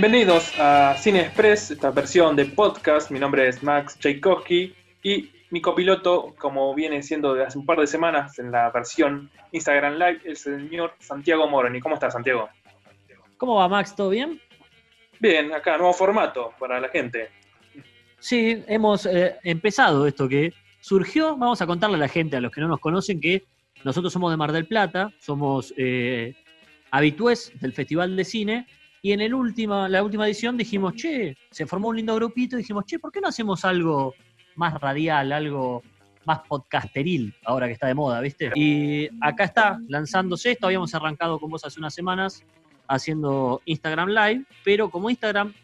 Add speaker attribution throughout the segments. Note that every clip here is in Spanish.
Speaker 1: Bienvenidos a Cine Express, esta versión de podcast. Mi nombre es Max Tchaikovsky y mi copiloto, como viene siendo de hace un par de semanas en la versión Instagram Live, el señor Santiago Moroni. ¿Cómo estás, Santiago?
Speaker 2: ¿Cómo va, Max? ¿Todo bien?
Speaker 1: Bien, acá, nuevo formato para la gente.
Speaker 2: Sí, hemos eh, empezado esto que surgió. Vamos a contarle a la gente, a los que no nos conocen, que nosotros somos de Mar del Plata, somos eh, habitués del Festival de Cine y en el última, la última edición dijimos, che, se formó un lindo grupito, y dijimos, che, ¿por qué no hacemos algo más radial, algo más podcasteril, ahora que está de moda, ¿viste? Y acá está, lanzándose esto, habíamos arrancado con vos hace unas semanas haciendo Instagram Live, pero como Instagram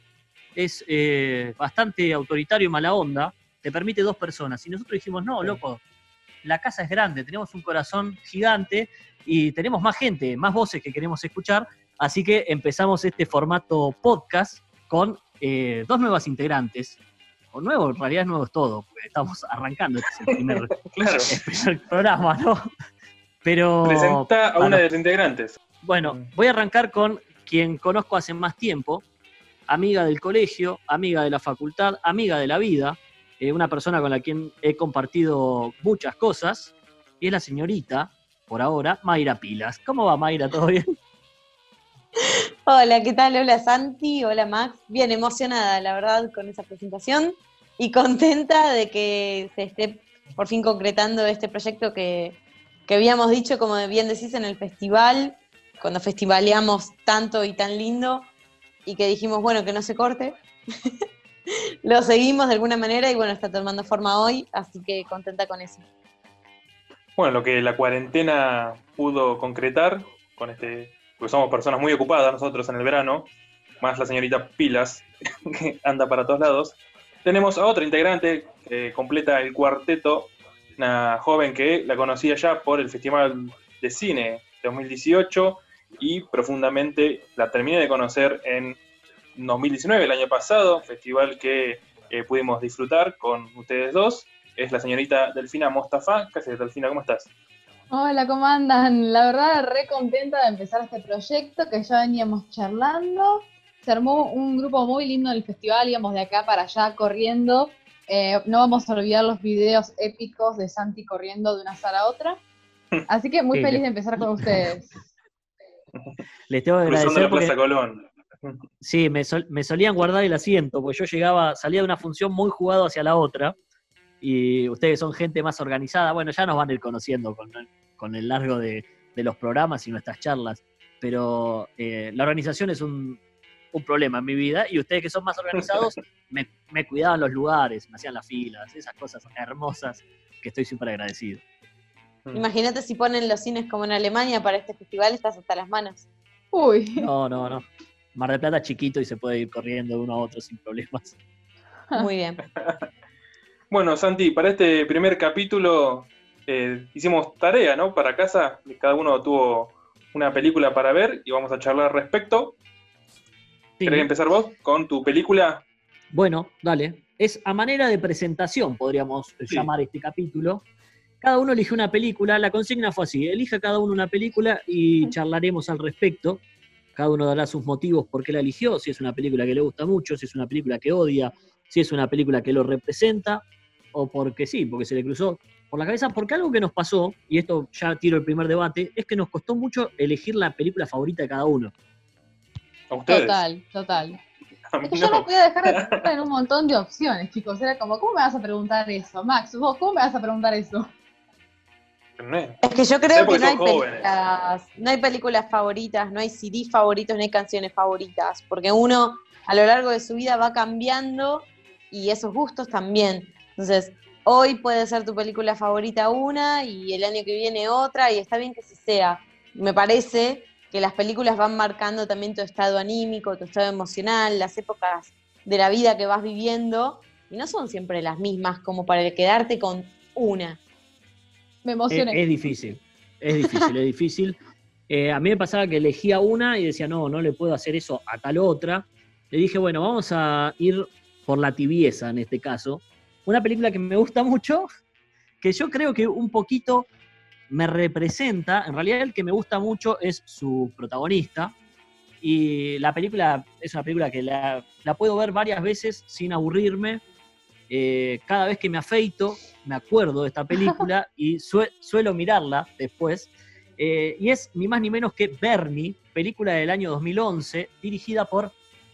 Speaker 2: es eh, bastante autoritario y mala onda, te permite dos personas. Y nosotros dijimos, no, loco, la casa es grande, tenemos un corazón gigante y tenemos más gente, más voces que queremos escuchar, Así que empezamos este formato podcast con eh, dos nuevas integrantes. O nuevo, en realidad es nuevo es todo, porque estamos arrancando, este es el primer,
Speaker 1: claro.
Speaker 2: programa, ¿no? Pero.
Speaker 1: Presenta a una de las integrantes.
Speaker 2: Bueno, mm. voy a arrancar con quien conozco hace más tiempo, amiga del colegio, amiga de la facultad, amiga de la vida, eh, una persona con la quien he compartido muchas cosas, y es la señorita, por ahora, Mayra Pilas. ¿Cómo va, Mayra? ¿Todo bien?
Speaker 3: Hola, ¿qué tal? Hola Santi, hola Max. Bien emocionada, la verdad, con esa presentación y contenta de que se esté por fin concretando este proyecto que, habíamos dicho, como bien decís, en el festival, cuando festivaleamos tanto y tan lindo y que dijimos, bueno, que no se corte. Lo seguimos de alguna manera y bueno, está tomando forma hoy, así que contenta con eso.
Speaker 1: Bueno, lo que la cuarentena pudo concretar con este porque somos personas muy ocupadas nosotros en el verano, más la señorita Pilas, que anda para todos lados. Tenemos a otra integrante que completa el cuarteto, una joven que la conocía ya por el Festival de Cine de 2018 y profundamente la terminé de conocer en 2019, el año pasado, festival que eh, pudimos disfrutar con ustedes dos. Es la señorita Delfina Mostafa. ¿Qué Delfina? ¿Cómo estás?
Speaker 4: Hola, ¿cómo andan? La verdad, re contenta de empezar este proyecto que ya veníamos charlando. Se armó un grupo muy lindo en el festival, íbamos de acá para allá corriendo. Eh, no vamos a olvidar los videos épicos de Santi corriendo de una sala a otra. Así que muy feliz de empezar con ustedes.
Speaker 2: Les tengo que agradecer. Porque... Colón. Sí, me, me solían guardar el asiento, porque yo llegaba, salía de una función muy jugado hacia la otra y ustedes son gente más organizada, bueno, ya nos van a ir conociendo con, el largo de, los programas y nuestras charlas, pero eh, la organización es un, problema en mi vida y ustedes que son más organizados me, cuidaban los lugares, me hacían las filas, esas cosas hermosas que estoy súper agradecido.
Speaker 3: Mm. Imagínate si ponen los cines como en Alemania para este festival, estás hasta las manos.
Speaker 4: Uy.
Speaker 2: No, no, no. Mar de Plata chiquito y se puede ir corriendo de uno a otro sin problemas.
Speaker 3: Muy bien.
Speaker 1: Bueno, Santi, para este primer capítulo eh, hicimos tarea, ¿no? Para casa, cada uno tuvo una película para ver y vamos a charlar al respecto. ¿Querés empezar vos con tu película?
Speaker 2: Bueno, dale. Es a manera de presentación, podríamos llamar este capítulo. Cada uno elige una película, la consigna fue así, elija cada uno una película y charlaremos al respecto. Cada uno dará sus motivos por qué la eligió, si es una película que le gusta mucho, si es una película que odia, si es una película que lo representa o porque sí, porque se le cruzó por la cabeza, porque algo que nos pasó, y esto ya tiro el primer debate, es que nos costó mucho elegir la película favorita de cada uno.
Speaker 4: Total, total. Es que yo no podía dejar de en un montón de opciones, chicos. Era como, ¿cómo me vas a preguntar eso? Max, vos, ¿cómo me vas a preguntar eso?
Speaker 3: Es que yo creo que no hay, películas, no hay películas favoritas, no hay CD favoritos, no hay canciones favoritas, porque uno a lo largo de su vida va cambiando y esos gustos también. Entonces, hoy puede ser tu película favorita una y el año que viene otra, y está bien que así sea. Me parece que las películas van marcando también tu estado anímico, tu estado emocional, las épocas de la vida que vas viviendo, y no son siempre las mismas como para quedarte con una.
Speaker 4: Me emocioné.
Speaker 2: Es, difícil, es difícil, es difícil. Eh, a mí me pasaba que elegía una y decía, no, no le puedo hacer eso a tal otra. Le dije, bueno, vamos a ir por la tibieza en este caso, una película que me gusta mucho, que yo creo que un poquito me representa, en realidad el que me gusta mucho es su protagonista, Y la película es una película que la, puedo ver varias veces sin aburrirme. Eh, cada vez que me afeito, me acuerdo de esta película y suelo mirarla después. Eh, y es ni más ni menos que Bernie, película del año 2011, dirigida por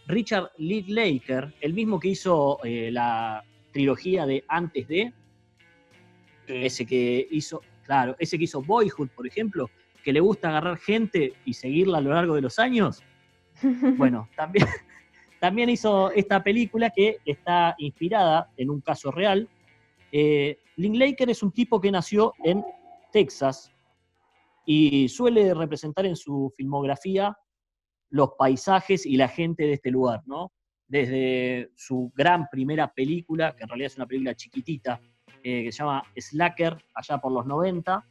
Speaker 2: Richard Linklater, el mismo que hizo eh, la trilogía de Antes de, ese que hizo, claro, ese que hizo Boyhood, por ejemplo, que le gusta agarrar gente y seguirla a lo largo de los años. Bueno, también, también hizo esta película que está inspirada en un caso real. Eh, Linklater es un tipo que nació en Texas y suele representar en su filmografía los paisajes y la gente de este lugar, ¿no? Desde su gran primera película, que en realidad es una película chiquitita, eh, que se llama Slacker, allá por los 90,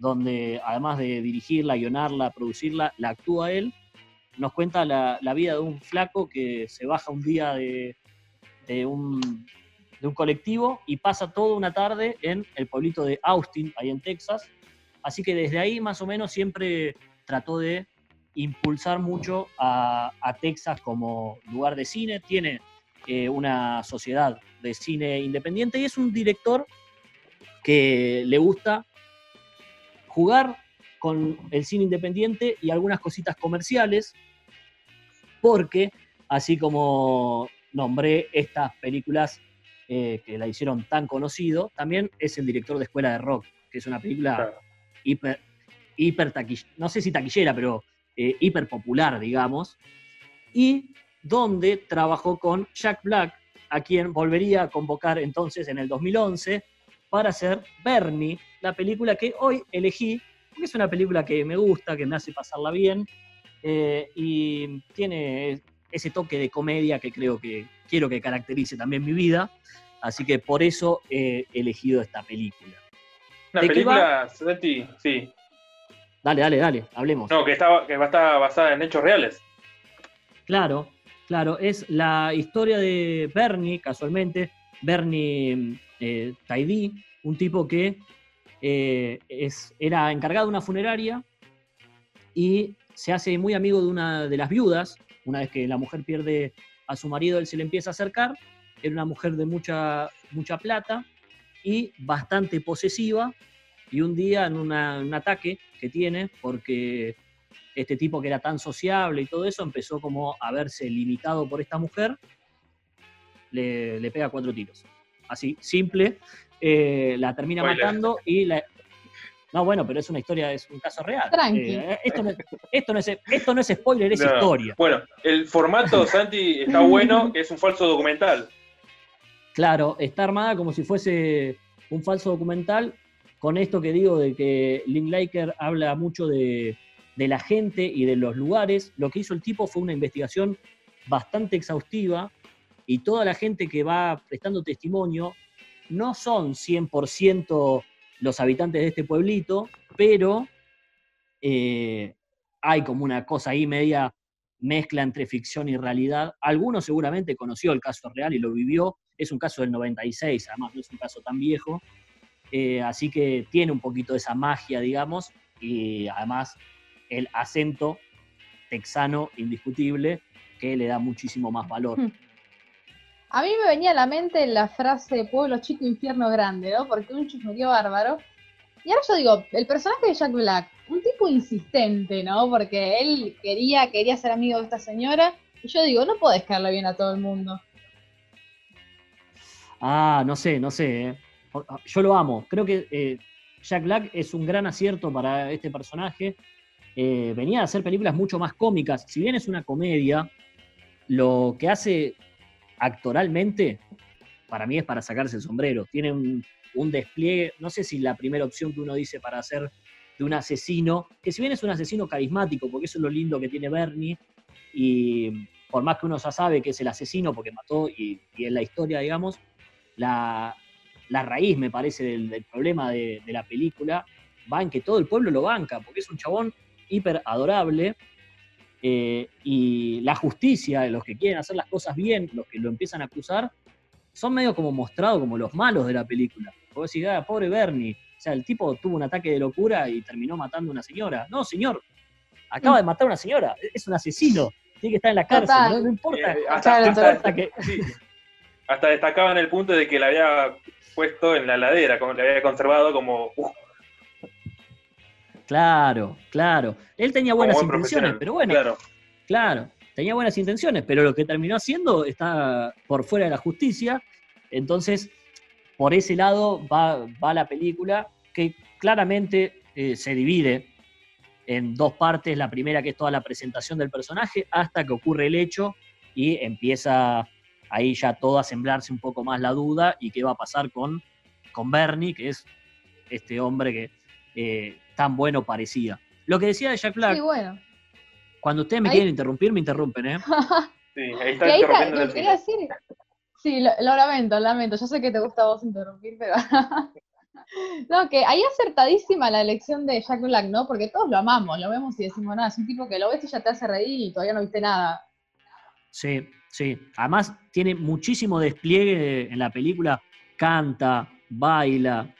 Speaker 2: donde además de dirigirla, guionarla, producirla, la actúa él, nos cuenta la, vida de un flaco que se baja un día de, un, de un colectivo y pasa toda una tarde en el pueblito de Austin, ahí en Texas. Así que desde ahí más o menos siempre trató de impulsar mucho a, Texas como lugar de cine. Tiene eh, una sociedad de cine independiente y es un director que le gusta jugar con el cine independiente y algunas cositas comerciales, porque así como nombré estas películas eh, que la hicieron tan conocido, también es el director de Escuela de Rock, que es una película hiper, hiper taquillera, no sé si taquillera, pero eh, hiper popular, digamos, y donde trabajó con Jack Black, a quien volvería a convocar entonces en el 2011 para hacer Bernie, la película que hoy elegí, porque es una película que me gusta, que me hace pasarla bien, eh, y tiene ese toque de comedia que creo que quiero que caracterice también mi vida, así que por eso he elegido esta película.
Speaker 1: Una película, sí,
Speaker 2: Dale, dale, dale, hablemos.
Speaker 1: No, que, está, que va a estar basada en hechos reales.
Speaker 2: Claro, claro, es la historia de Bernie, casualmente, Bernie eh, Taidí, un tipo que eh, es, era encargado de una funeraria y se hace muy amigo de una de las viudas. Una vez que la mujer pierde a su marido, él se le empieza a acercar. Era una mujer de mucha, mucha plata y bastante posesiva y un día en un ataque que tiene, porque este tipo que era tan sociable y todo eso, empezó como a verse limitado por esta mujer, le, pega cuatro tiros. Así, simple, eh, la termina matando y la... No, bueno, pero es una historia, es un caso real. Eh, esto, no, es, esto, no es, spoiler, es historia.
Speaker 1: Bueno, el formato, Santi, está bueno, que es un falso documental.
Speaker 2: Claro, está armada como si fuese un falso documental con esto que digo de que Linklater habla mucho de, la gente y de los lugares, lo que hizo el tipo fue una investigación bastante exhaustiva y toda la gente que va prestando testimonio no son 100% los habitantes de este pueblito, pero eh, hay como una cosa ahí media mezcla entre ficción y realidad. Algunos seguramente conoció el caso real y lo vivió. Es un caso del 96, además no es un caso tan viejo. Eh, así que tiene un poquito de esa magia, digamos, y además el acento texano indiscutible que le da muchísimo más valor.
Speaker 4: A mí me venía a la mente la frase pueblo chico, infierno grande, ¿no? Porque un chusmerío bárbaro. Y ahora yo digo, el personaje de Jack Black, un tipo insistente, ¿no? Porque él quería, quería ser amigo de esta señora. Y yo digo, no podés caerle bien a todo el mundo.
Speaker 2: Ah, no sé, no sé. ¿eh? Yo lo amo. Creo que eh, Jack Black es un gran acierto para este personaje. Eh, venía a hacer películas mucho más cómicas. Si bien es una comedia, lo que hace actoralmente, para mí es para sacarse el sombrero. Tiene un, despliegue, no sé si la primera opción que uno dice para hacer de un asesino, que si bien es un asesino carismático, porque eso es lo lindo que tiene Bernie, y por más que uno ya sabe que es el asesino porque mató y, en la historia, digamos, la, la raíz, me parece, del, problema de, la película va en que todo el pueblo lo banca, porque es un chabón hiper adorable. Eh, y la justicia, los que quieren hacer las cosas bien, los que lo empiezan a acusar, son medio como mostrados como los malos de la película. Porque decís, ah, pobre Bernie, o sea, el tipo tuvo un ataque de locura y terminó matando a una señora. No, señor, acaba de matar a una señora, es un asesino, tiene que estar en la cárcel, ¿no? importa.
Speaker 1: Eh, hasta, que... hasta destacaban el punto de que la había puesto en la ladera, como la había conservado como...
Speaker 2: Claro, claro. Él tenía buenas intenciones, pero bueno. Claro. claro, tenía buenas intenciones, pero lo que terminó haciendo está por fuera de la justicia. Entonces, por ese lado va, va la película, que claramente eh, se divide en dos partes. La primera, que es toda la presentación del personaje, hasta que ocurre el hecho y empieza ahí ya todo a semblarse un poco más la duda y qué va a pasar con, con Bernie, que es este hombre que eh, tan bueno parecía. Lo que decía de Jack Black.
Speaker 4: Sí, bueno.
Speaker 2: Cuando ustedes me quieren interrumpir, me interrumpen, ¿eh?
Speaker 1: sí, ahí está interrumpiendo
Speaker 4: el decir, Sí, lo, lamento, lamento. Yo sé que te gusta a vos interrumpir, pero. no, que ahí acertadísima la elección de Jack Black, ¿no? Porque todos lo amamos, lo vemos y decimos, nada, es un tipo que lo ves y ya te hace reír y todavía no viste nada.
Speaker 2: Sí, sí. Además, tiene muchísimo despliegue en la película. Canta, baila,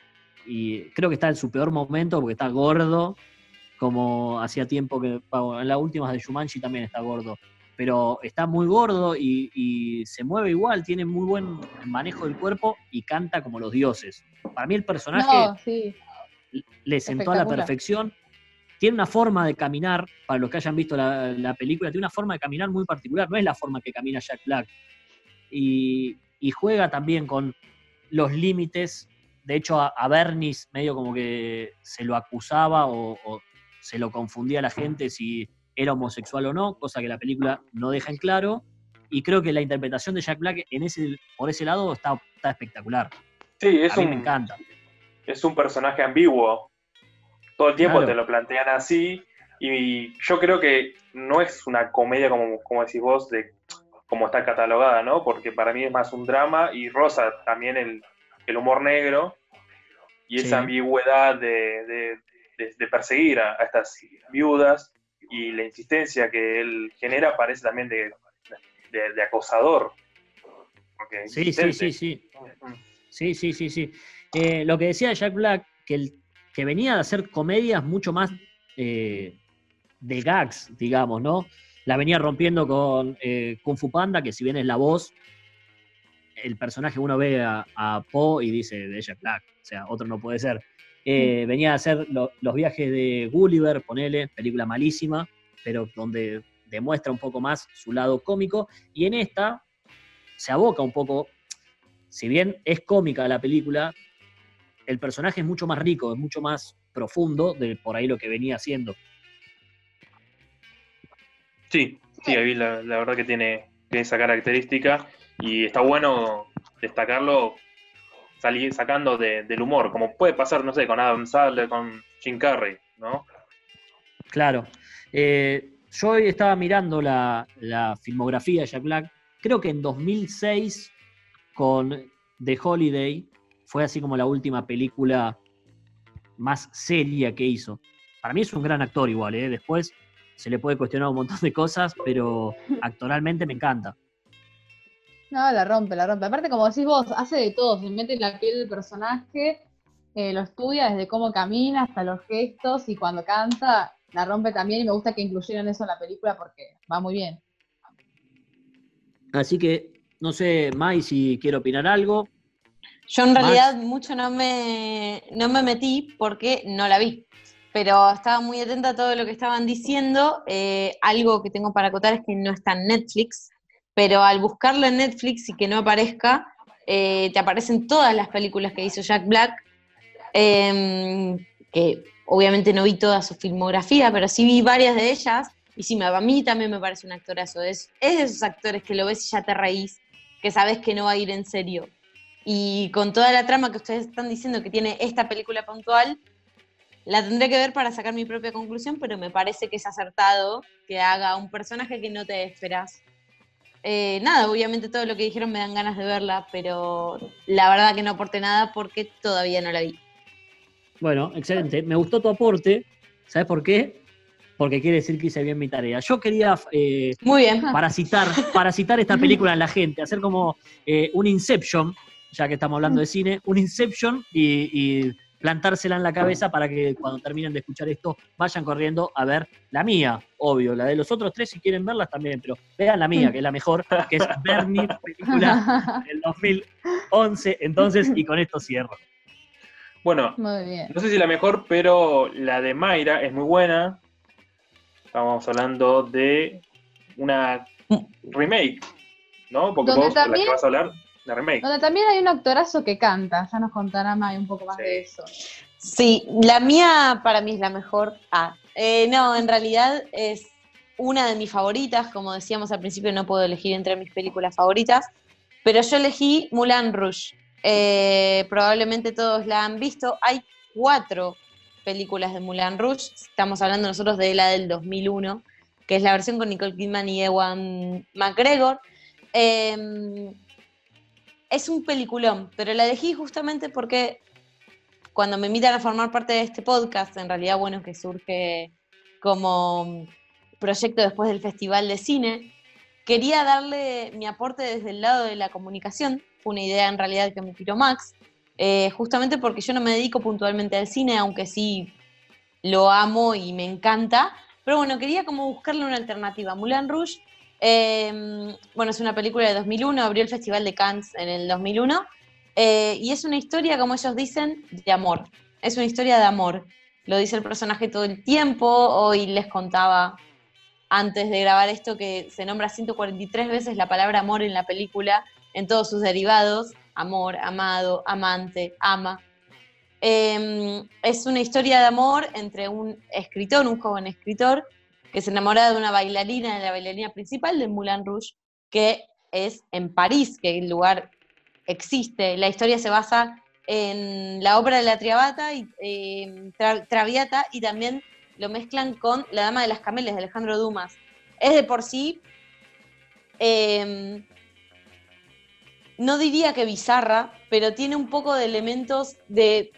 Speaker 2: y creo que está en su peor momento porque está gordo, como hacía tiempo que. en las últimas de Shumanji también está gordo. Pero está muy gordo y, se mueve igual, tiene muy buen manejo del cuerpo y canta como los dioses. Para mí el personaje le sentó a la perfección. Tiene una forma de caminar, para los que hayan visto la, película, tiene una forma de caminar muy particular, no es la forma que camina Jack Black. Y, y juega también con los límites de hecho, a, Bernis medio como que se lo acusaba o, se lo confundía a la gente si era homosexual o no, cosa que la película no deja en claro. Y creo que la interpretación de Jack Black en ese, por ese lado está, espectacular.
Speaker 1: Sí, es
Speaker 2: a
Speaker 1: mí
Speaker 2: me encanta.
Speaker 1: Es un personaje ambiguo. Todo el tiempo te lo plantean así. Y yo creo que no es una comedia como, como decís vos, de como está catalogada, ¿no? Porque para mí es más un drama y Rosa también el, el humor negro y esa ambigüedad de, perseguir a, estas viudas y la insistencia que él genera parece también de, acosador.
Speaker 2: Sí, sí, sí, sí. Sí, sí, sí, sí. Eh, lo que decía Jack Black, que, el, que venía de hacer comedias mucho más eh, de gags, digamos, ¿no? La venía rompiendo con eh, Kung Fu Panda, que si bien es la voz, el personaje uno ve a, a Poe y dice de Jack Black, o sea, otro no puede ser. Eh, venía a hacer los viajes de Gulliver, ponele, película malísima, pero donde demuestra un poco más su lado cómico, y en esta se aboca un poco, si bien es cómica la película, el personaje es mucho más rico, es mucho más profundo de por ahí lo que venía haciendo.
Speaker 1: Sí, sí, ahí la, la verdad que tiene, tiene esa característica y está bueno destacarlo salir, sacando del humor, como puede pasar, no sé, con Adam Sandler, con Jim Carrey, ¿no?
Speaker 2: Claro. Eh, yo hoy estaba mirando la, filmografía de Jack Black, creo que en 2006 con The Holiday fue así como la última película más seria que hizo. Para mí es un gran actor igual, ¿eh? después se le puede cuestionar un montón de cosas, pero actoralmente me encanta.
Speaker 4: No, la rompe, la rompe. Aparte, como decís vos, hace de todo, se mete en la piel del personaje, eh, lo estudia desde cómo camina hasta los gestos y cuando canta, la rompe también y me gusta que incluyeran eso en la película porque va muy bien.
Speaker 2: Así que, no sé, Mai, si quiere opinar algo.
Speaker 3: Yo en realidad mucho no me, no me metí porque no la vi, pero estaba muy atenta a todo lo que estaban diciendo. Eh, algo que tengo para acotar es que no está en Netflix, pero al buscarlo en Netflix y que no aparezca, eh, te aparecen todas las películas que hizo Jack Black, em, que obviamente no vi toda su filmografía, pero sí vi varias de ellas, y sí, a mí también me parece un actorazo, es, es de esos actores que lo ves y ya te reís, que sabes que no va a ir en serio. Y con toda la trama que ustedes están diciendo que tiene esta película puntual, la tendré que ver para sacar mi propia conclusión, pero me parece que es acertado que haga un personaje que no te esperas eh, nada, obviamente todo lo que dijeron me dan ganas de verla, pero la verdad que no aporte nada porque todavía no la vi.
Speaker 2: Bueno, excelente. Me gustó tu aporte. ¿Sabes por qué? Porque quiere decir que hice bien mi tarea. Yo quería, eh,
Speaker 3: Muy bien.
Speaker 2: para citar, para citar esta película en la gente, hacer como eh, un Inception, ya que estamos hablando de cine, un Inception y, plantársela en la cabeza para que cuando terminen de escuchar esto vayan corriendo a ver la mía, obvio. La de los otros tres, si quieren verlas también, pero vean la mía, que es la mejor, que es Bernie, película del 2011. Entonces, y con esto cierro.
Speaker 1: Bueno, no sé si la mejor, pero la de Mayra es muy buena. Estamos hablando de una remake, ¿no? Porque vos, la que vas a hablar, la remake.
Speaker 4: Donde también hay un actorazo que canta, ya nos contará May un poco más de eso.
Speaker 3: Sí, la mía para mí es la mejor. Ah, eh, no, en realidad es una de mis favoritas, como decíamos al principio, no puedo elegir entre mis películas favoritas, pero yo elegí Mulan Rouge. Eh, probablemente todos la han visto. Hay cuatro películas de Mulan Rouge. Estamos hablando nosotros de la del 2001, que es la versión con Nicole Kidman y Ewan McGregor. Em, es un peliculón, pero la elegí justamente porque cuando me invitan a formar parte de este podcast, en realidad, bueno, que surge como proyecto después del Festival de Cine, quería darle mi aporte desde el lado de la comunicación, una idea en realidad que me tiró Max, eh, justamente porque yo no me dedico puntualmente al cine, aunque sí lo amo y me encanta, pero bueno, quería como buscarle una alternativa. Moulin Rouge, em, bueno, es una película de 2001, abrió el Festival de Cannes en el 2001, eh, y es una historia, como ellos dicen, de amor. Es una historia de amor. Lo dice el personaje todo el tiempo, hoy les contaba antes de grabar esto que se nombra 143 veces la palabra amor en la película, en todos sus derivados, amor, amado, amante, ama. Em, es una historia de amor entre un escritor, un joven escritor, que se enamora de una bailarina, de la bailarina principal de Moulin Rouge, que es en París, que el lugar existe. La historia se basa en la obra de la Triabata y em, Traviata y también lo mezclan con La Dama de las Camelias de Alejandro Dumas. Es de por sí, em, no diría que bizarra, pero tiene un poco de elementos de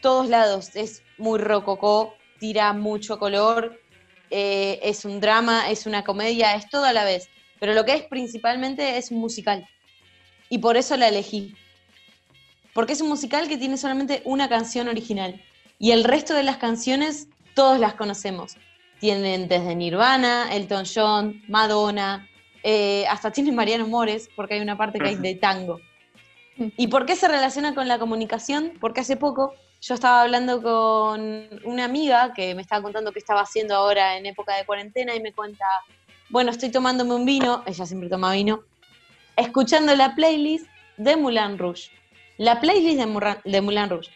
Speaker 3: todos lados. Es muy rococó, tira mucho color, eh, es un drama, es una comedia, es todo a la vez. Pero lo que es principalmente es un musical. Y por eso la elegí. Porque es un musical que tiene solamente una canción original. Y el resto de las canciones todos las conocemos. Tienen desde Nirvana, Elton John, Madonna, eh, hasta tiene Mariano Mores, porque hay una parte que hay de tango. ¿Y por qué se relaciona con la comunicación? Porque hace poco yo estaba hablando con una amiga que me estaba contando qué estaba haciendo ahora en época de cuarentena y me cuenta, bueno, estoy tomándome un vino, ella siempre toma vino, escuchando la playlist de Moulin Rouge. La playlist de, de Moulin Rouge.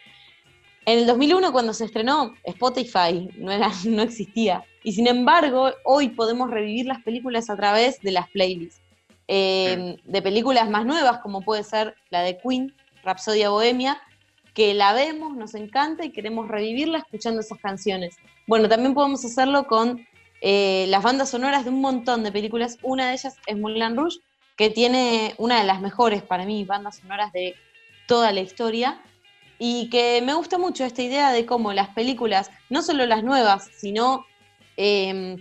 Speaker 3: En el 2001, cuando se estrenó, Spotify no, era, no existía. Y sin embargo, hoy podemos revivir las películas a través de las playlists. Eh, de películas más nuevas, como puede ser la de Queen, Rapsodia Bohemia, que la vemos, nos encanta y queremos revivirla escuchando esas canciones. Bueno, también podemos hacerlo con eh, las bandas sonoras de un montón de películas. Una de ellas es Moulin Rouge, que tiene una de las mejores para mí bandas sonoras de toda la historia y que me gusta mucho esta idea de cómo las películas, no solo las nuevas, sino em,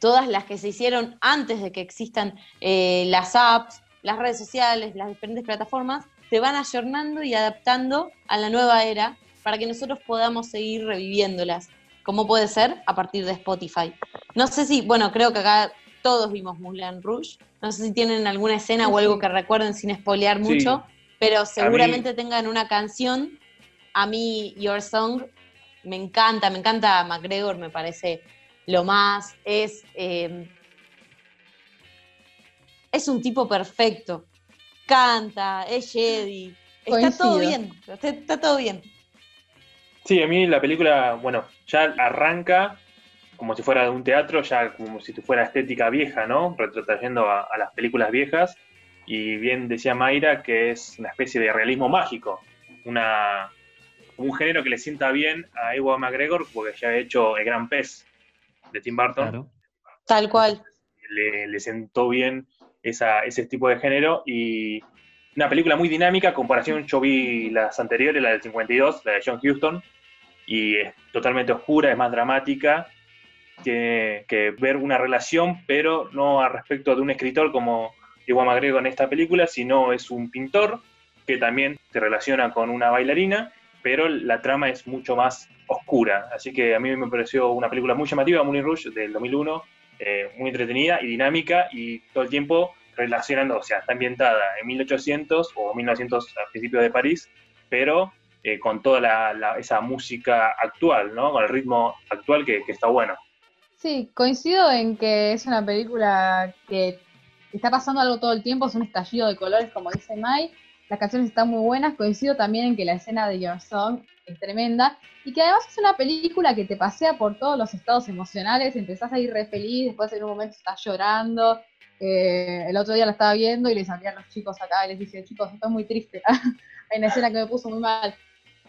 Speaker 3: todas las que se hicieron antes de que existan eh, las apps, las redes sociales, las diferentes plataformas, se van ayornando y adaptando a la nueva era para que nosotros podamos seguir reviviéndolas, como puede ser a partir de Spotify. No sé si, bueno, creo que acá todos vimos Moulin Rouge, no sé si tienen alguna escena o algo que recuerden sin espolear mucho, pero seguramente tengan una canción. A mí Your Song me encanta, me encanta McGregor, me parece lo más, es, eh, es un tipo perfecto, canta, es Jedi, está todo bien, está, todo bien.
Speaker 1: Sí, a mí la película, bueno, ya arranca como si fuera de un teatro, ya como si fuera estética vieja, ¿no? Retrotrayendo a, a las películas viejas. Y bien decía Mayra que es una especie de realismo mágico, una, un género que le sienta bien a Ewan McGregor, porque ya ha hecho El Gran Pez de Tim Burton.
Speaker 3: Tal cual.
Speaker 1: Le, sentó bien ese tipo de género y una película muy dinámica, comparación, yo vi las anteriores, la del 52, la de John Huston, y es totalmente oscura, es más dramática, que, que ver una relación, pero no a respecto de un escritor como Ewan McGregor en esta película, sino es un pintor que también se relaciona con una bailarina pero la trama es mucho más oscura. Así que a mí me pareció una película muy llamativa, Moulin Rouge, del 2001, eh, muy entretenida y dinámica y todo el tiempo relacionando, o sea, está ambientada en 1800 o 1900 a principios de París, pero eh, con toda esa música actual, ¿no? Con el ritmo actual que, que está bueno.
Speaker 4: Sí, coincido en que es una película que está pasando algo todo el tiempo, es un estallido de colores, como dice Mike. Las canciones están muy buenas. Coincido también en que la escena de Your Song es tremenda. Y que además es una película que te pasea por todos los estados emocionales. Empezás a ir re feliz, después en un momento estás llorando. Eh, el otro día la estaba viendo y les a los chicos acá y les dije, chicos, estoy muy triste. Hay una escena que me puso muy mal.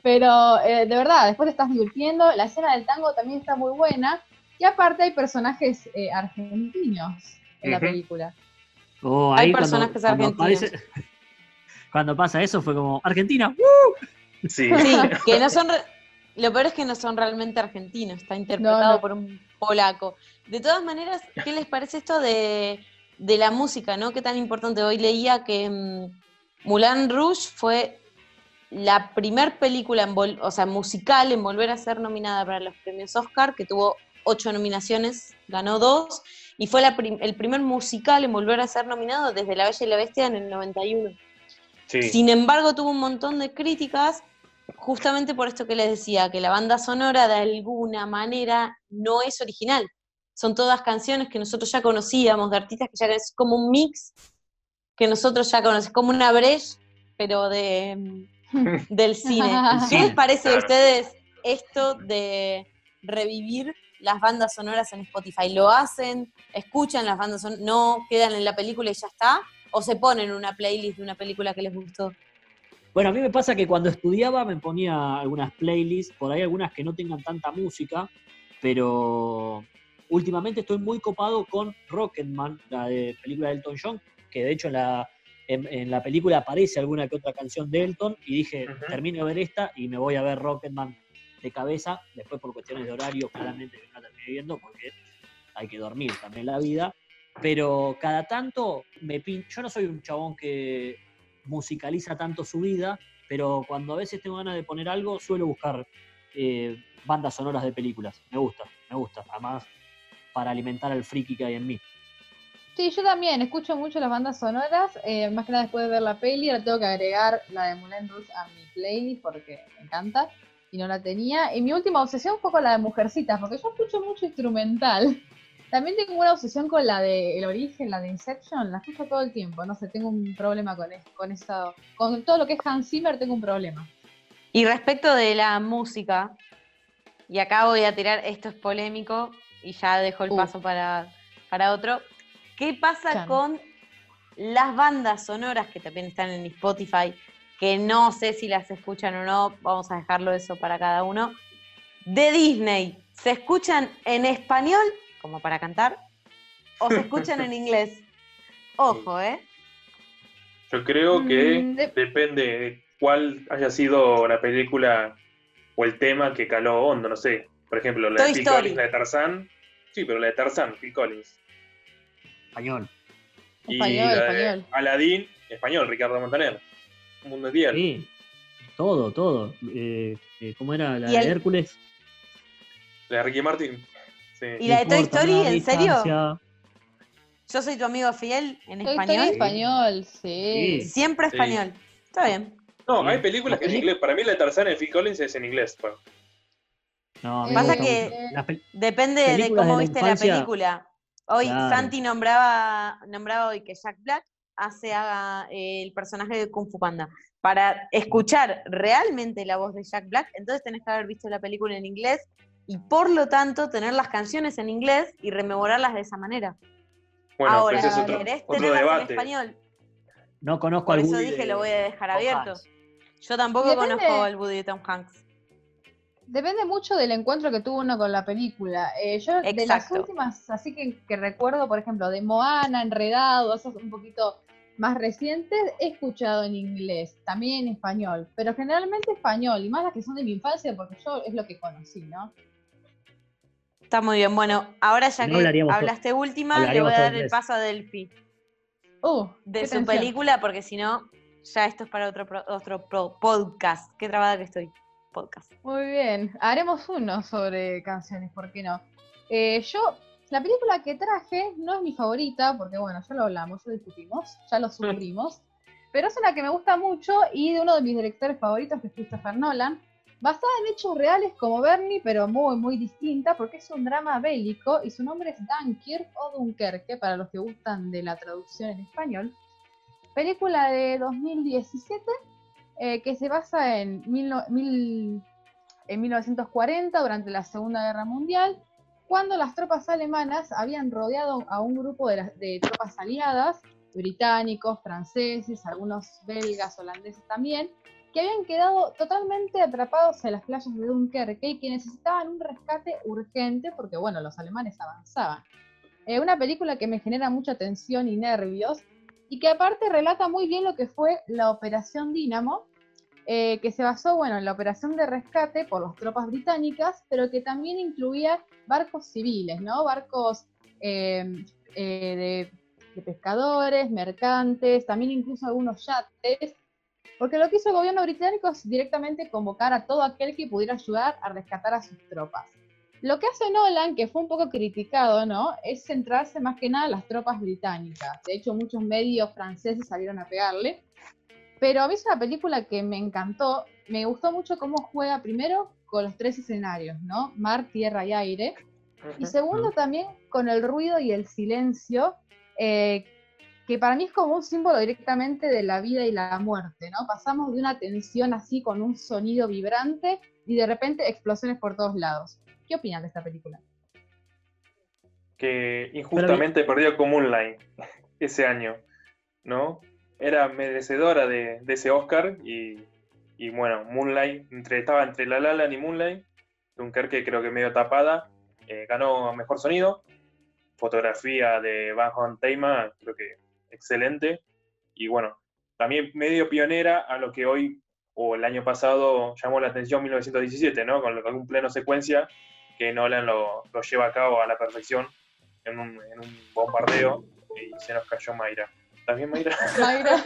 Speaker 4: Pero eh, de verdad, después te estás divirtiendo. La escena del tango también está muy buena. Y aparte hay personajes eh, argentinos en la película.
Speaker 2: Oh,
Speaker 3: hay personajes argentinos.
Speaker 2: Cuando, pasa eso fue como, Argentina,
Speaker 3: Sí. que no son... Lo peor es que no son realmente argentinos, está interpretado por un polaco. De todas maneras, ¿qué les parece esto de, la música, no? Qué tan importante. Hoy leía que mm, Moulin Rouge fue la primer película, en o sea, musical en volver a ser nominada para los premios Oscar, que tuvo ocho nominaciones, ganó dos, y fue el primer musical en volver a ser nominado desde La Bella y la Bestia en el 91. Sin embargo, tuvo un montón de críticas justamente por esto que les decía, que la banda sonora de alguna manera no es original. Son todas canciones que nosotros ya conocíamos, de artistas que ya es como un mix que nosotros ya conocemos, como una breche, pero de, del cine. ¿Qué les parece a ustedes esto de revivir las bandas sonoras en Spotify? ¿Lo hacen? ¿Escuchan las bandas sonoras? ¿No quedan en la película y ya está? ¿O se ponen una playlist de una película que les gustó?
Speaker 2: Bueno, a mí me pasa que cuando estudiaba me ponía algunas playlists, por ahí algunas que no tengan tanta música, pero últimamente estoy muy copado con Rocketman, la de película de Elton John, que de hecho en la, en, la película aparece alguna que otra canción de Elton, y dije, termino de ver esta y me voy a ver Rocketman de cabeza, después por cuestiones de horario, claramente que no la terminé viendo porque hay que dormir también la vida, pero cada tanto me pin... yo no soy un chabón que musicaliza tanto su vida, pero cuando a veces tengo ganas de poner algo, suelo buscar eh, bandas sonoras de películas, me gusta, me gusta, además para alimentar al friki que hay en mí.
Speaker 4: Sí, yo también escucho mucho las bandas sonoras, eh, más que nada después de ver la peli, ahora tengo que agregar la de Moulin Rouge a mi playlist porque me encanta y no la tenía. Y mi última obsesión fue con la de Mujercitas, porque yo escucho mucho instrumental. También tengo una obsesión con la de El Origen, la de Inception, la escucho todo el tiempo. No sé, tengo un problema con, con eso. Con todo lo que es Hans Zimmer tengo un problema.
Speaker 3: Y respecto de la música, y acá voy a tirar, esto es polémico, y ya dejo el paso para, para otro. ¿Qué pasa con las bandas sonoras que también están en Spotify? que no sé si las escuchan o no, vamos a dejarlo eso para cada uno, de Disney, ¿se escuchan en español, como para cantar, o se escuchan en inglés? Ojo, ¿eh?
Speaker 1: Yo creo que mm, depende de cuál haya sido la película o el tema que caló hondo, no sé. Por ejemplo, la de Phil Collins, la de Tarzán. Sí, pero la de Tarzán, Phil Collins.
Speaker 2: Español.
Speaker 1: Y español, español. Aladdin, español, Ricardo Montaner mundo Sí,
Speaker 2: todo, todo. Eh, eh, ¿Cómo era la de Hércules?
Speaker 1: La de Ricky
Speaker 3: ¿Y la de Toy Story, en serio? Yo soy tu amigo fiel en español.
Speaker 4: En español, sí.
Speaker 3: Siempre español. Está bien.
Speaker 1: No, hay películas que en inglés. Para mí la de Tarzán en Phil Collins es en inglés. Pues.
Speaker 3: No, Pasa que depende de cómo viste la película. Hoy Santi nombraba, nombraba hoy que Jack Black hace el personaje de Kung Fu Panda. Para escuchar realmente la voz de Jack Black, entonces tenés que haber visto la película en inglés y por lo tanto tener las canciones en inglés y rememorarlas de esa manera.
Speaker 1: Bueno, Ahora, es otro, ¿querés tenerlas en
Speaker 2: español? No conozco
Speaker 3: Por eso dije, lo voy a dejar abierto. Yo tampoco conozco al Woody de Tom Hanks.
Speaker 4: Depende mucho del encuentro que tuvo uno con la película. Eh, yo de las últimas, así que, que, recuerdo, por ejemplo, de Moana, Enredado, esos un poquito más recientes he escuchado en inglés, también en español, pero generalmente español, y más las que son de mi infancia, porque yo es lo que conocí, ¿no?
Speaker 3: Está muy bien. Bueno, ahora ya que hablaste última, le voy a dar el paso a Delphi. Uh, de su película, porque si no, ya esto es para otro, otro podcast. Qué trabada que estoy.
Speaker 5: podcast.
Speaker 4: Muy bien, haremos uno sobre canciones, ¿por qué no? Eh, yo, la película que traje no es mi favorita, porque bueno, ya lo hablamos, ya lo discutimos, ya lo sufrimos, pero es una que me gusta mucho y de uno de mis directores favoritos, que es Christopher Nolan, basada en hechos reales como Bernie, pero muy, muy distinta, porque es un drama bélico y su nombre es Dunkirk o Dunkerque, para los que gustan de la traducción en español. Película de 2017 eh, que se basa en, en 1940, durante la Segunda Guerra Mundial, cuando las tropas alemanas habían rodeado a un grupo de, de tropas aliadas, británicos, franceses, algunos belgas, holandeses también, que habían quedado totalmente atrapados en las playas de Dunkerque y que necesitaban un rescate urgente porque, bueno, los alemanes avanzaban. Eh, una película que me genera mucha tensión y nervios y que aparte relata muy bien lo que fue la Operación Dínamo, eh, que se basó, bueno, en la operación de rescate por las tropas británicas, pero que también incluía barcos civiles, ¿no? Barcos eh, de, de pescadores, mercantes, también incluso algunos yates, porque lo que hizo el gobierno británico es directamente convocar a todo aquel que pudiera ayudar a rescatar a sus tropas. Lo que hace Nolan, que fue un poco criticado, ¿no? Es centrarse más que nada en las tropas británicas. De hecho, muchos medios franceses salieron a pegarle. Pero a mí es una película que me encantó. Me gustó mucho cómo juega primero con los tres escenarios, ¿no? Mar, tierra y aire. Y segundo también con el ruido y el silencio, eh, que para mí es como un símbolo directamente de la vida y la muerte, ¿no? Pasamos de una tensión así con un sonido vibrante y de repente explosiones por todos lados. ¿Qué opinan de esta película?
Speaker 1: Que injustamente perdió con Moonlight ese año, ¿no? Era merecedora de, ese Oscar y, bueno, Moonlight entre, estaba entre La La y Moonlight, Dunkerque creo que medio tapada, eh, ganó Mejor Sonido, fotografía de Van Hontema, creo que excelente. Y bueno, también medio pionera a lo que hoy o el año pasado llamó la atención 1917, ¿no? Con, un pleno secuencia que Nolan lo, lo, lleva a cabo a la perfección en un, en un bombardeo y se nos cayó Mayra. ¿También Mayra? Mayra.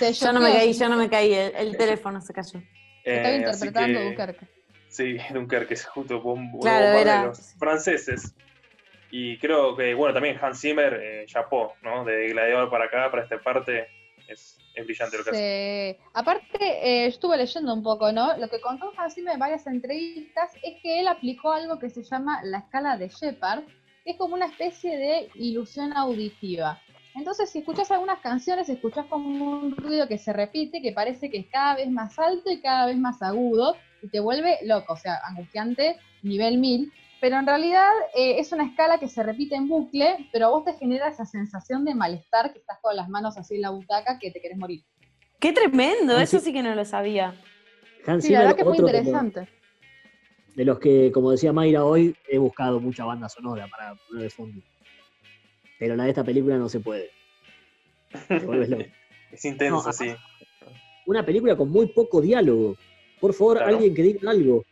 Speaker 5: yo no me caí, yo no me caí, el, teléfono se cayó.
Speaker 4: Estaba eh, interpretando Dunkerque.
Speaker 1: Sí, Dunkerque, es justo un claro, franceses. Y creo que, bueno, también Hans Zimmer, eh, chapó, ¿no? De Gladiador para acá, para esta parte, es, brillante lo que hace.
Speaker 4: Aparte, eh, estuve leyendo un poco, ¿no? Lo que contó Hans Zimmer en varias entrevistas es que él aplicó algo que se llama la escala de Shepard, que es como una especie de ilusión auditiva. Entonces, si escuchas algunas canciones, escuchas como un ruido que se repite, que parece que es cada vez más alto y cada vez más agudo, y te vuelve loco, o sea, angustiante nivel 1000 pero en realidad eh, es una escala que se repite en bucle, pero a vos te genera esa sensación de malestar que estás con las manos así en la butaca que te querés morir.
Speaker 5: ¡Qué tremendo! Eso sí que no lo sabía.
Speaker 4: sí, la verdad que fue interesante.
Speaker 2: de los que, como decía Mayra hoy, he buscado mucha banda sonora para poner de fondo. Pero la de esta película no se puede.
Speaker 1: es intenso, sí.
Speaker 2: Una película con muy poco diálogo. Por favor, alguien que diga algo.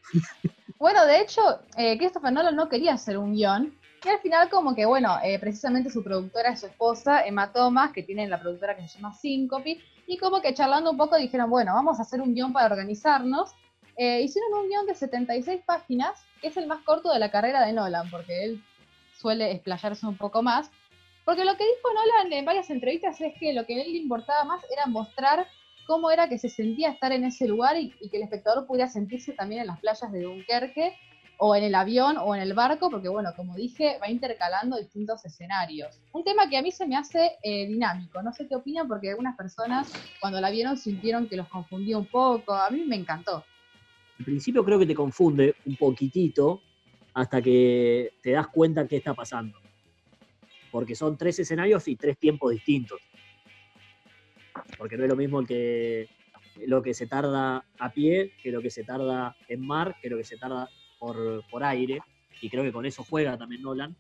Speaker 4: Bueno, de hecho, eh, Christopher Nolan no quería hacer un guion. Y al final, como que, bueno, eh, precisamente su productora es su esposa, Emma Thomas, que tiene la productora que se llama Syncope. Y como que charlando un poco dijeron, bueno, vamos a hacer un guion para organizarnos. Eh, hicieron un guion de 76 páginas, que es el más corto de la carrera de Nolan, porque él suele explayarse un poco más. Porque lo que dijo Nolan en varias entrevistas es que lo que a él le importaba más era mostrar cómo era que se sentía estar en ese lugar y, que el espectador pudiera sentirse también en las playas de Dunkerque o en el avión o en el barco, porque bueno, como dije, va intercalando distintos escenarios. Un tema que a mí se me hace eh, dinámico, no sé qué opinan, porque algunas personas cuando la vieron sintieron que los confundía un poco, a mí me encantó.
Speaker 2: Al principio creo que te confunde un poquitito hasta que te das cuenta qué está pasando. Porque son tres escenarios y tres tiempos distintos porque no es lo mismo que lo que se tarda a pie, que lo que se tarda en mar, que lo que se tarda por, por aire, y creo que con eso juega también Nolan.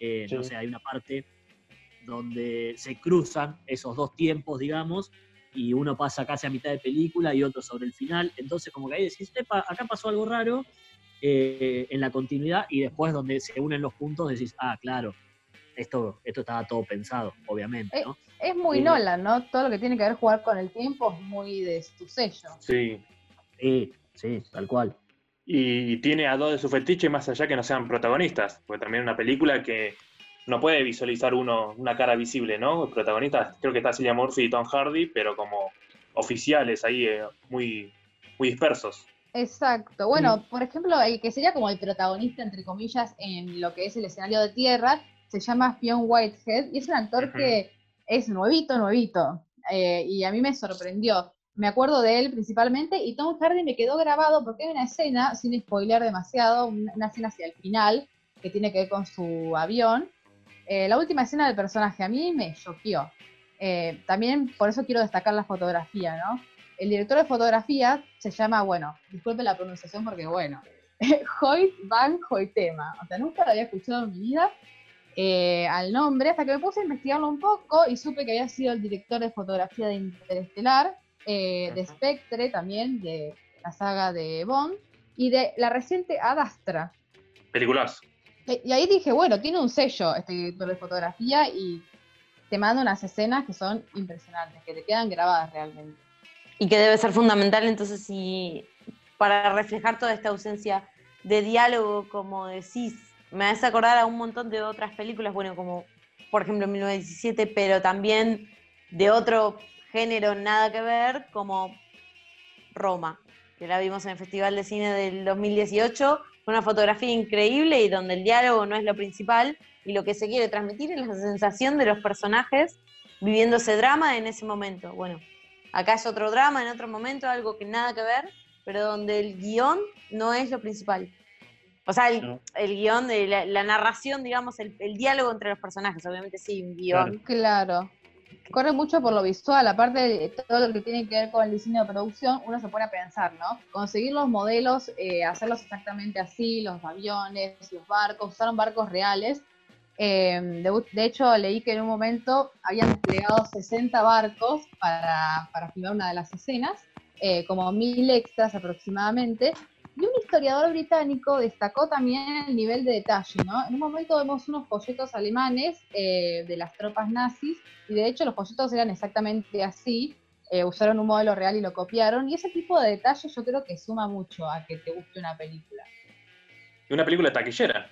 Speaker 2: Eh, no sé, hay una parte donde se cruzan esos dos tiempos, digamos, y uno pasa casi a mitad de película y otro sobre el final, entonces como que ahí decís, acá pasó algo raro eh, en la continuidad, y después donde se unen los puntos decís, ah, claro, esto, esto estaba todo pensado, obviamente, ¿no?
Speaker 4: Es, muy Nolan, ¿no? Todo lo que tiene que ver jugar con el tiempo es muy de tu sello.
Speaker 1: Sí.
Speaker 2: Sí, Sí, tal cual.
Speaker 1: Y tiene a dos de sus fetiches más allá que no sean protagonistas, porque también es una película que no puede visualizar uno una cara visible, ¿no? El protagonista, creo que está Cillian Murphy y Tom Hardy, pero como oficiales ahí eh, muy, muy dispersos.
Speaker 4: Exacto. Bueno, por ejemplo, el que sería como el protagonista, entre comillas, en lo que es el escenario de tierra, se llama Fionn Whitehead y es un actor que es nuevito, nuevito. Eh, y a mí me sorprendió. Me acuerdo de él principalmente y Tom Hardy me quedó grabado porque hay una escena, sin spoiler demasiado, una escena hacia el final que tiene que ver con su avión. Eh, la última escena del personaje a mí me choqueó. Eh, también por eso quiero destacar la fotografía, ¿no? El director de fotografía se llama, bueno, disculpe la pronunciación porque, bueno, Hoyt Van Hoytema. O sea, nunca lo había escuchado en mi vida eh, al nombre hasta que me puse a investigarlo un poco y supe que había sido el director de fotografía de Interestelar, eh, de Spectre también, de la saga de Bond, y de la reciente Adastra.
Speaker 1: Películas.
Speaker 4: Y ahí dije, bueno, tiene un sello este director de fotografía y te manda unas escenas que son impresionantes, que te quedan grabadas realmente
Speaker 5: y que debe ser fundamental entonces si para reflejar toda esta ausencia de diálogo, como decís, me hace acordar a un montón de otras películas, bueno, como por ejemplo 1917, pero también de otro género nada que ver, como Roma, que la vimos en el Festival de Cine del 2018, con una fotografía increíble y donde el diálogo no es lo principal y lo que se quiere transmitir es la sensación de los personajes viviendo ese drama en ese momento. Bueno, Acá es otro drama, en otro momento, algo que nada que ver, pero donde el guion no es lo principal. O sea, el, guion, de la, narración, digamos, el, diálogo entre los personajes, obviamente sí, un guion.
Speaker 4: Claro. Corre mucho por lo visual, aparte de todo lo que tiene que ver con el diseño de producción, uno se pone a pensar, ¿no? Conseguir los modelos, eh, hacerlos exactamente así, los aviones, los barcos, usaron barcos reales, Em, de, hecho, leí que en un momento habían desplegado 60 barcos para, para filmar una de las escenas, eh, como mil extras aproximadamente. Y un historiador británico destacó también el nivel de detalle, ¿no? En un momento vemos unos folletos alemanes eh, de las tropas nazis, y de hecho los folletos eran exactamente así, eh, usaron un modelo real y lo copiaron, y ese tipo de detalles yo creo que suma mucho a que te guste una película.
Speaker 1: Y una película taquillera,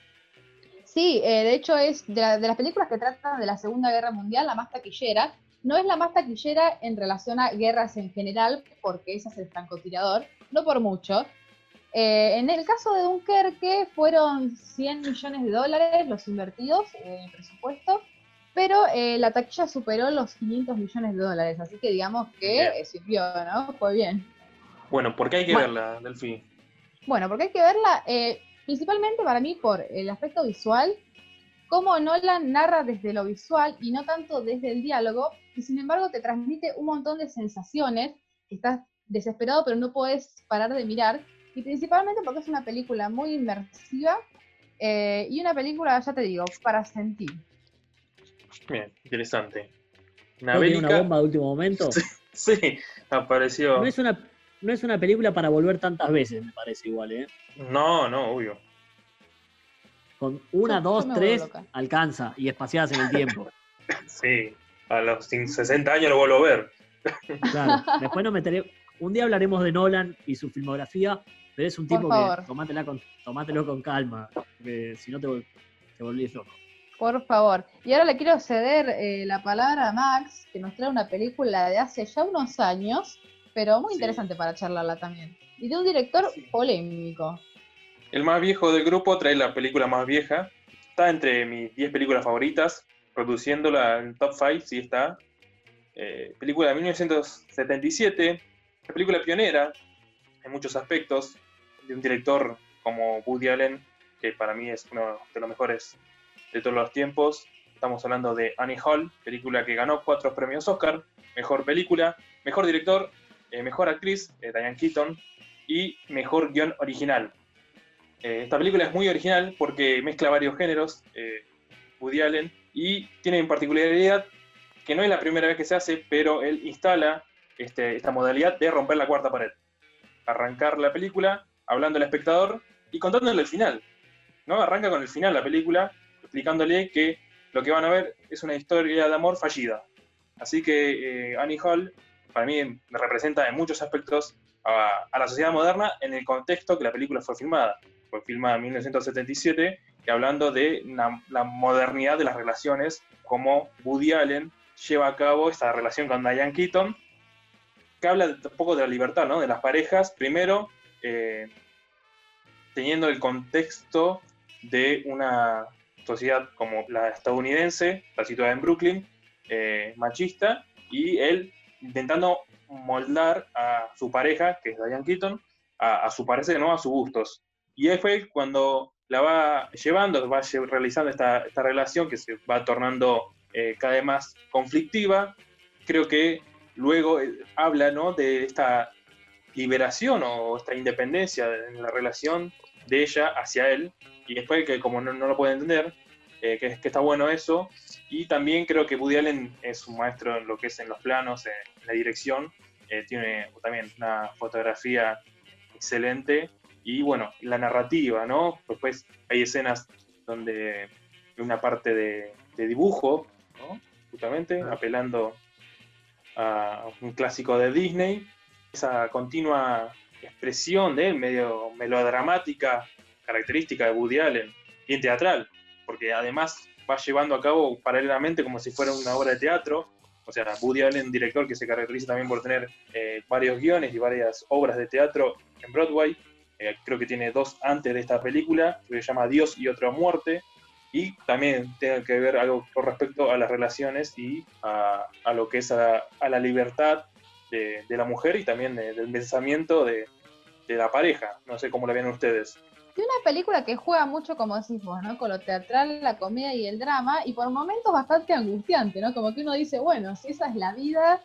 Speaker 4: Sí, eh, de hecho es de, las películas que tratan de la Segunda Guerra Mundial, la más taquillera. No es la más taquillera en relación a guerras en general, porque ese es el francotirador, no por mucho. Eh, en el caso de Dunkerque fueron 100 millones de dólares los invertidos en el presupuesto, pero eh, la taquilla superó los 500 millones de dólares, así que digamos que sirvió, ¿no? Fue bien.
Speaker 1: Bueno, ¿por qué hay que verla, Delphi?
Speaker 4: Bueno, porque hay que verla. Principalmente para mí por el aspecto visual, cómo Nolan narra desde lo visual y no tanto desde el diálogo, y sin embargo te transmite un montón de sensaciones, estás desesperado pero no puedes parar de mirar, y principalmente porque es una película muy inmersiva eh, y una película, ya te digo, para sentir.
Speaker 1: Bien, interesante.
Speaker 2: Una, una bomba de último momento?
Speaker 1: Sí, apareció.
Speaker 2: No es una no es una película para volver tantas veces, me parece igual, ¿eh?
Speaker 1: No, no, obvio.
Speaker 2: Con una, dos, tres, alcanza y espaciadas en el tiempo.
Speaker 1: sí, a los 60 años lo vuelvo a ver.
Speaker 2: claro, después nos meteré. Un día hablaremos de Nolan y su filmografía, pero es un tipo que tomátela con, tomátelo con calma, porque si no te, te volvís loco.
Speaker 4: Por favor. Y ahora le quiero ceder eh, la palabra a Max, que nos trae una película de hace ya unos años, pero muy interesante para charlarla también. Y de un director polémico.
Speaker 1: El más viejo del grupo trae la película más vieja. Está entre mis 10 películas favoritas, produciéndola en top 5, sí está. Eh, película de 1977, la película pionera en muchos aspectos, de un director como Woody Allen, que para mí es uno de los mejores de todos los tiempos. Estamos hablando de Annie Hall, película que ganó cuatro premios Oscar, mejor película, mejor director eh, mejor actriz, eh, Diane Keaton, y mejor guion original. Eh, esta película es muy original porque mezcla varios géneros, Woody Allen, y tiene en particularidad que no es la primera vez que se hace, pero él instala este, esta modalidad de romper la cuarta pared. Arrancar la película hablando al espectador y contándole el final. ¿no? Arranca con el final la película, explicándole que lo que van a ver es una historia de amor fallida. Así que Annie Hall para mí me representa en muchos aspectos a, la sociedad moderna en el contexto que la película fue filmada. Fue filmada en 1977, que hablando de la modernidad de las relaciones, como Woody Allen lleva a cabo esta relación con Diane Keaton, que habla un poco de la libertad, ¿no? De las parejas, primero, eh, teniendo el contexto de una sociedad como la estadounidense, la situada en Brooklyn, eh, machista, y él intentando moldar a su pareja, que es Diane Keaton, a, su parecer, ¿no? A sus gustos. Y ahí fue cuando la va llevando, va realizando esta, relación que se va tornando eh, cada vez más conflictiva. Creo que luego eh, habla de esta liberación o esta independencia en la relación de ella hacia él. Y después que como no, lo puede entender, eh, que, que, está bueno eso. Y también creo que Woody Allen es un maestro en lo que es en los planos, en, la dirección. tiene también una fotografía excelente y bueno, la narrativa, ¿no? Después hay escenas donde hay una parte de, dibujo, ¿no? Justamente, apelando a un clásico de Disney, esa continua expresión de él, medio melodramática, característica de Woody Allen, bien teatral, porque además va llevando a cabo paralelamente como si fuera una obra de teatro, o sea, Woody Allen, director que se caracteriza también por tener eh, varios guiones y varias obras de teatro en Broadway, eh, creo que tiene dos antes de esta película, que se llama Dios y otra muerte, y también tiene que ver algo con respecto a las relaciones y a, lo que es a, la libertad de, la mujer y también del pensamiento de, la pareja. No sé cómo la ven ustedes.
Speaker 4: Es una película que juega mucho, como decís vos, ¿no? Con lo teatral, la comedia y el drama, y por momentos bastante angustiante, ¿no? Como que uno dice, bueno, si esa es la vida,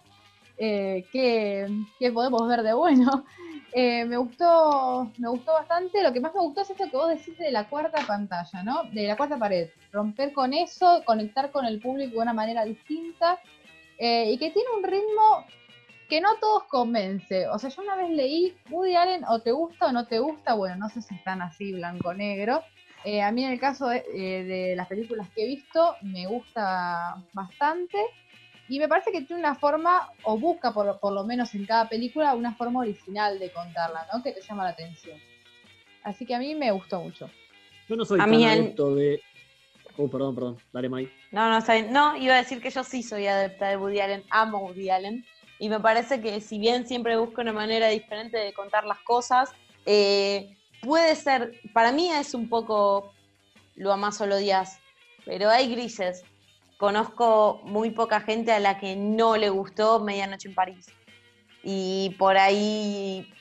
Speaker 4: eh, ¿qué, ¿qué, podemos ver de bueno? Eh, me gustó, me gustó bastante. Lo que más me gustó es esto que vos decís de la cuarta pantalla, ¿no? De la cuarta pared. Romper con eso, conectar con el público de una manera distinta. Eh, y que tiene un ritmo que no todos convence. O sea, yo una vez leí Woody Allen o te gusta o no te gusta. Bueno, no sé si están así blanco-negro. Eh, a mí en el caso de las películas que he visto, me gusta bastante. Y me parece que tiene una forma, o busca por, por lo menos en cada película, una forma original de contarla, ¿no? Que te llama la atención. Así que a mí me gustó mucho.
Speaker 2: Yo no soy tan adepto de. Oh, perdón, perdón. Dale, Mike.
Speaker 5: No, no, está bien. No, iba a decir que yo sí soy adepta de Woody Allen. Amo Woody Allen. Y me parece que si bien siempre busco una manera diferente de contar las cosas, eh, puede ser. Para mí es un poco lo amas o lo odias. Pero hay grises conozco muy poca gente a la que no le gustó Medianoche en París. Y por ahí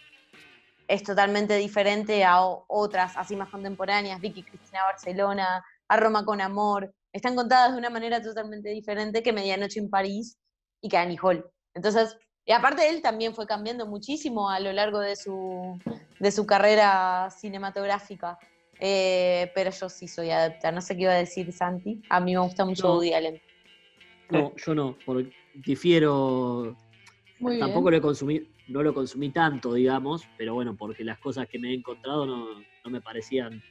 Speaker 5: es totalmente diferente a otras, así más contemporáneas, Vicky Cristina Barcelona, a Roma con Amor. Están contadas de una manera totalmente diferente que Medianoche en París y que Annie Hall. Entonces, y aparte él también fue cambiando muchísimo a lo largo de su, de su carrera cinematográfica. Eh, pero yo sí soy adepta. No sé qué iba a decir Santi. A mí me gusta mucho no, Woody Allen.
Speaker 2: No, yo no, porque difiero. Tampoco lo consumí, no lo consumí tanto, digamos, pero bueno, porque las cosas que me he encontrado no, me parecían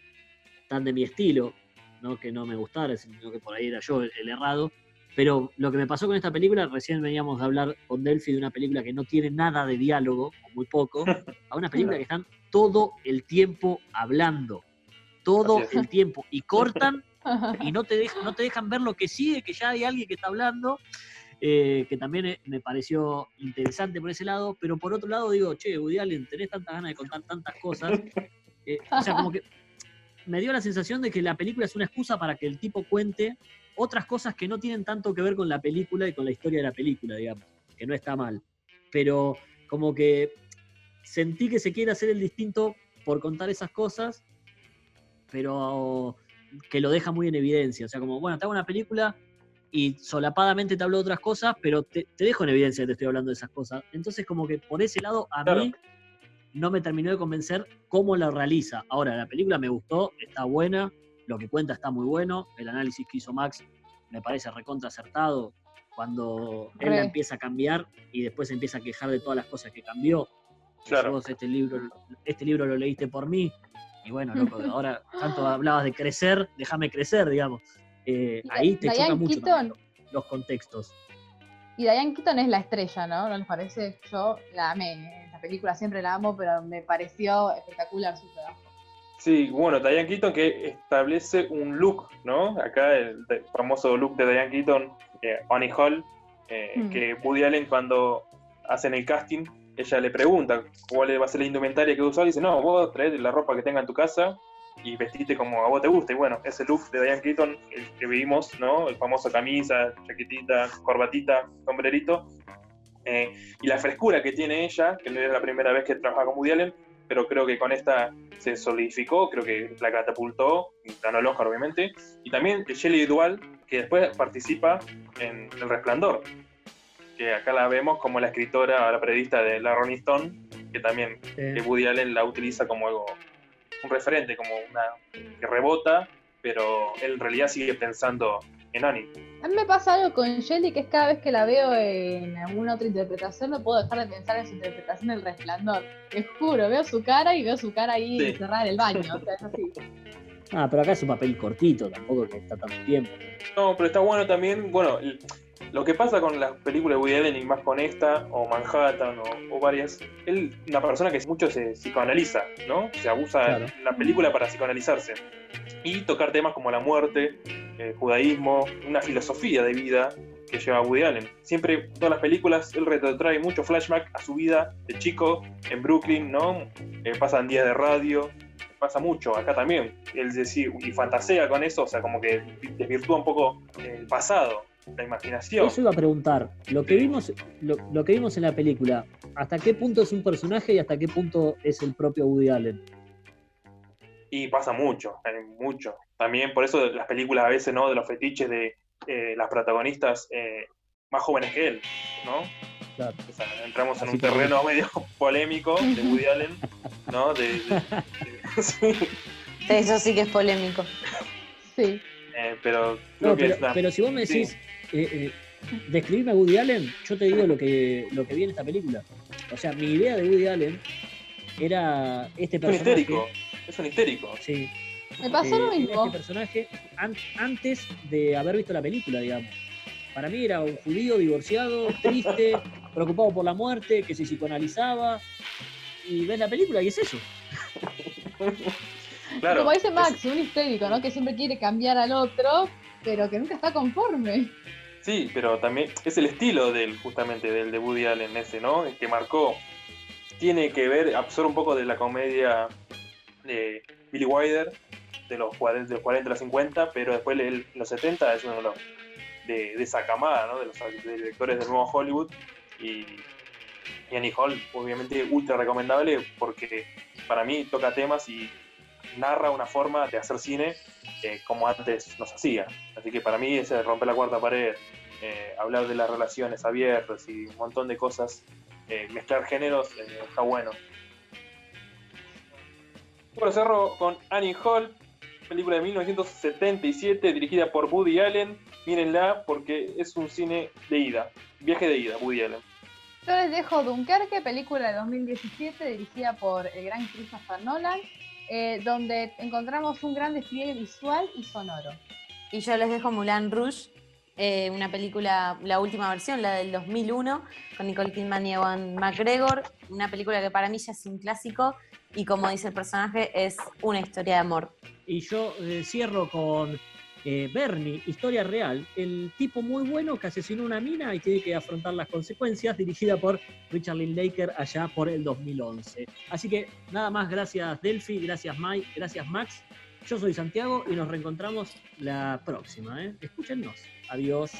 Speaker 2: tan de mi estilo, no que no me gustara, sino que por ahí era yo el, errado. Pero lo que me pasó con esta película, recién veníamos a hablar con Delphi de una película que no tiene nada de diálogo, o muy poco, a una película que están todo el tiempo hablando. Todo el tiempo. Y cortan y no te, dejan, no te dejan ver lo que sigue, que ya hay alguien que está hablando, eh, que también eh, me pareció interesante por ese lado, pero por otro lado digo, che, Woody Allen, tenés tantas ganas de contar tantas cosas, eh, o sea, como que me dio la sensación de que la película es una excusa para que el tipo cuente otras cosas que no tienen tanto que ver con la película y con la historia de la película, digamos, que no está mal, pero como que sentí que se quiere hacer el distinto por contar esas cosas pero que lo deja muy en evidencia. O sea, como, bueno, te hago una película y solapadamente te hablo de otras cosas, pero te, dejo en evidencia que te estoy hablando de esas cosas. Entonces, como que por ese lado, a mí no me terminó de convencer cómo la realiza. Ahora, la película me gustó, está buena, lo que cuenta está muy bueno, el análisis que hizo Max me parece recontra acertado cuando él la empieza a cambiar y después empieza a quejar de todas las cosas que cambió. Claro. este libro, este libro lo leíste por mí, y bueno, loco, ahora tanto hablabas de crecer, déjame crecer, digamos. Eh, ahí te choca mucho los contextos.
Speaker 4: Y Diane Keaton es la estrella, ¿no? ¿No les parece? Yo la amé esta película siempre la amo, pero me pareció espectacular su trabajo.
Speaker 1: Sí, bueno, Diane Keaton que establece un look, ¿no? Acá el, famoso look de Diane Keaton, eh, Annie Hall, eh, mm. que Woody Allen cuando hacen el casting, ella le pregunta cuál va a ser la indumentaria que usar y dice, no, vos traes la ropa que tenga en tu casa y vestiste como a vos te guste. Y bueno, ese look de Diane Keaton, el que vimos, ¿no? El famoso camisa, chaquetita, corbatita, sombrerito. Eh, y la frescura que tiene ella, que no es la primera vez que trabaja con Woody Allen, pero creo que con esta se solidificó, creo que la catapultó, ganó el Oscar obviamente, y también Shelley Dual, que después participa en El Resplandor, que acá la vemos como la escritora, la periodista de la Stone, que también que Woody Allen la utiliza como algo, un referente, como una que rebota, pero él en realidad sigue pensando en Annie.
Speaker 4: A mí me pasa algo con Shelly que es cada vez que la veo en alguna otra interpretación no puedo dejar de pensar en su interpretación del resplandor. Te juro, veo su cara y veo su cara ahí encerrada en el baño, o sea, es así.
Speaker 2: Ah, pero acá es un papel cortito, tampoco que está tanto tiempo.
Speaker 1: No, pero está bueno también, bueno, lo que pasa con las películas de Woody Allen y más con esta, o Manhattan, o, varias, él, una persona que mucho se psicoanaliza, ¿no? Se abusa la película para psicoanalizarse. Y tocar temas como la muerte, el judaísmo, una filosofía de vida que lleva Woody Allen. Siempre, todas las películas, él retrotrae mucho flashback a su vida de chico en Brooklyn, ¿no? Eh, pasan días de radio, pasa mucho acá también. Él decir, y fantasea con eso, o sea, como que desvirtúa un poco el pasado la imaginación.
Speaker 2: Eso iba a preguntar, lo que vimos, lo, que vimos en la película, ¿hasta qué punto es un personaje y hasta qué punto es el propio Woody Allen?
Speaker 1: Y pasa mucho, mucho. También por eso las películas a veces, ¿no? De los fetiches de eh, las protagonistas eh, más jóvenes que él, ¿no? entramos en un terreno medio polémico de Woody Allen, ¿no?
Speaker 5: Eso sí que es polémico.
Speaker 4: Sí.
Speaker 1: Eh, pero,
Speaker 2: pero, si vos me decís, eh, eh, describirme a Woody Allen, yo te digo lo que, lo que vi en esta película. O sea, mi idea de Woody Allen era este personaje.
Speaker 1: Un histérico, es un histérico.
Speaker 2: Sí.
Speaker 4: Me pasó lo mismo.
Speaker 2: Este personaje antes de haber visto la película, digamos. Para mí era un judío divorciado, triste, preocupado por la muerte, que se psicoanalizaba. Y ves la película y es eso.
Speaker 4: Como dice Max, un histérico, ¿no? Que siempre quiere cambiar al otro, pero que nunca está conforme.
Speaker 1: Sí, pero también es el estilo del, justamente, del de Woody Allen ese, ¿no? El que marcó. Tiene que ver, absorbe un poco de la comedia Billy Wilder, de los 40, de los 40 a los 50, pero después en los 70 es uno de, los, de, esa camada, ¿no? De los directores del nuevo Hollywood. Y, Annie Hall, obviamente, ultra recomendable porque para mí toca temas y narra una forma de hacer cine eh, como antes nos hacía. Así que para mí ese romper la cuarta pared, eh, hablar de las relaciones abiertas y un montón de cosas, eh, mezclar géneros, está bueno. Bueno, cerro con Annie Hall, película de 1977 dirigida por Woody Allen. Mírenla porque es un cine de ida, viaje de ida, Woody Allen.
Speaker 4: Yo les dejo Dunkerque, película de 2017 dirigida por el gran Christopher Nolan eh, donde encontramos un gran despliegue visual y sonoro.
Speaker 5: Y yo les dejo Mulan Rouge, eh, una película, la última versión, la del 2001, con Nicole Kidman y Ewan McGregor, una película que para mí ya es un clásico y como dice el personaje, es una historia de amor.
Speaker 2: Y yo eh, cierro con eh, Bernie, historia real, el tipo muy bueno que asesinó una mina y tiene que afrontar las consecuencias, dirigida por Richard Linklater allá por el 2011. Así que nada más, gracias Delphi, gracias Mike, gracias Max. Yo soy Santiago y nos reencontramos la próxima. ¿eh? Escúchenos. Adiós.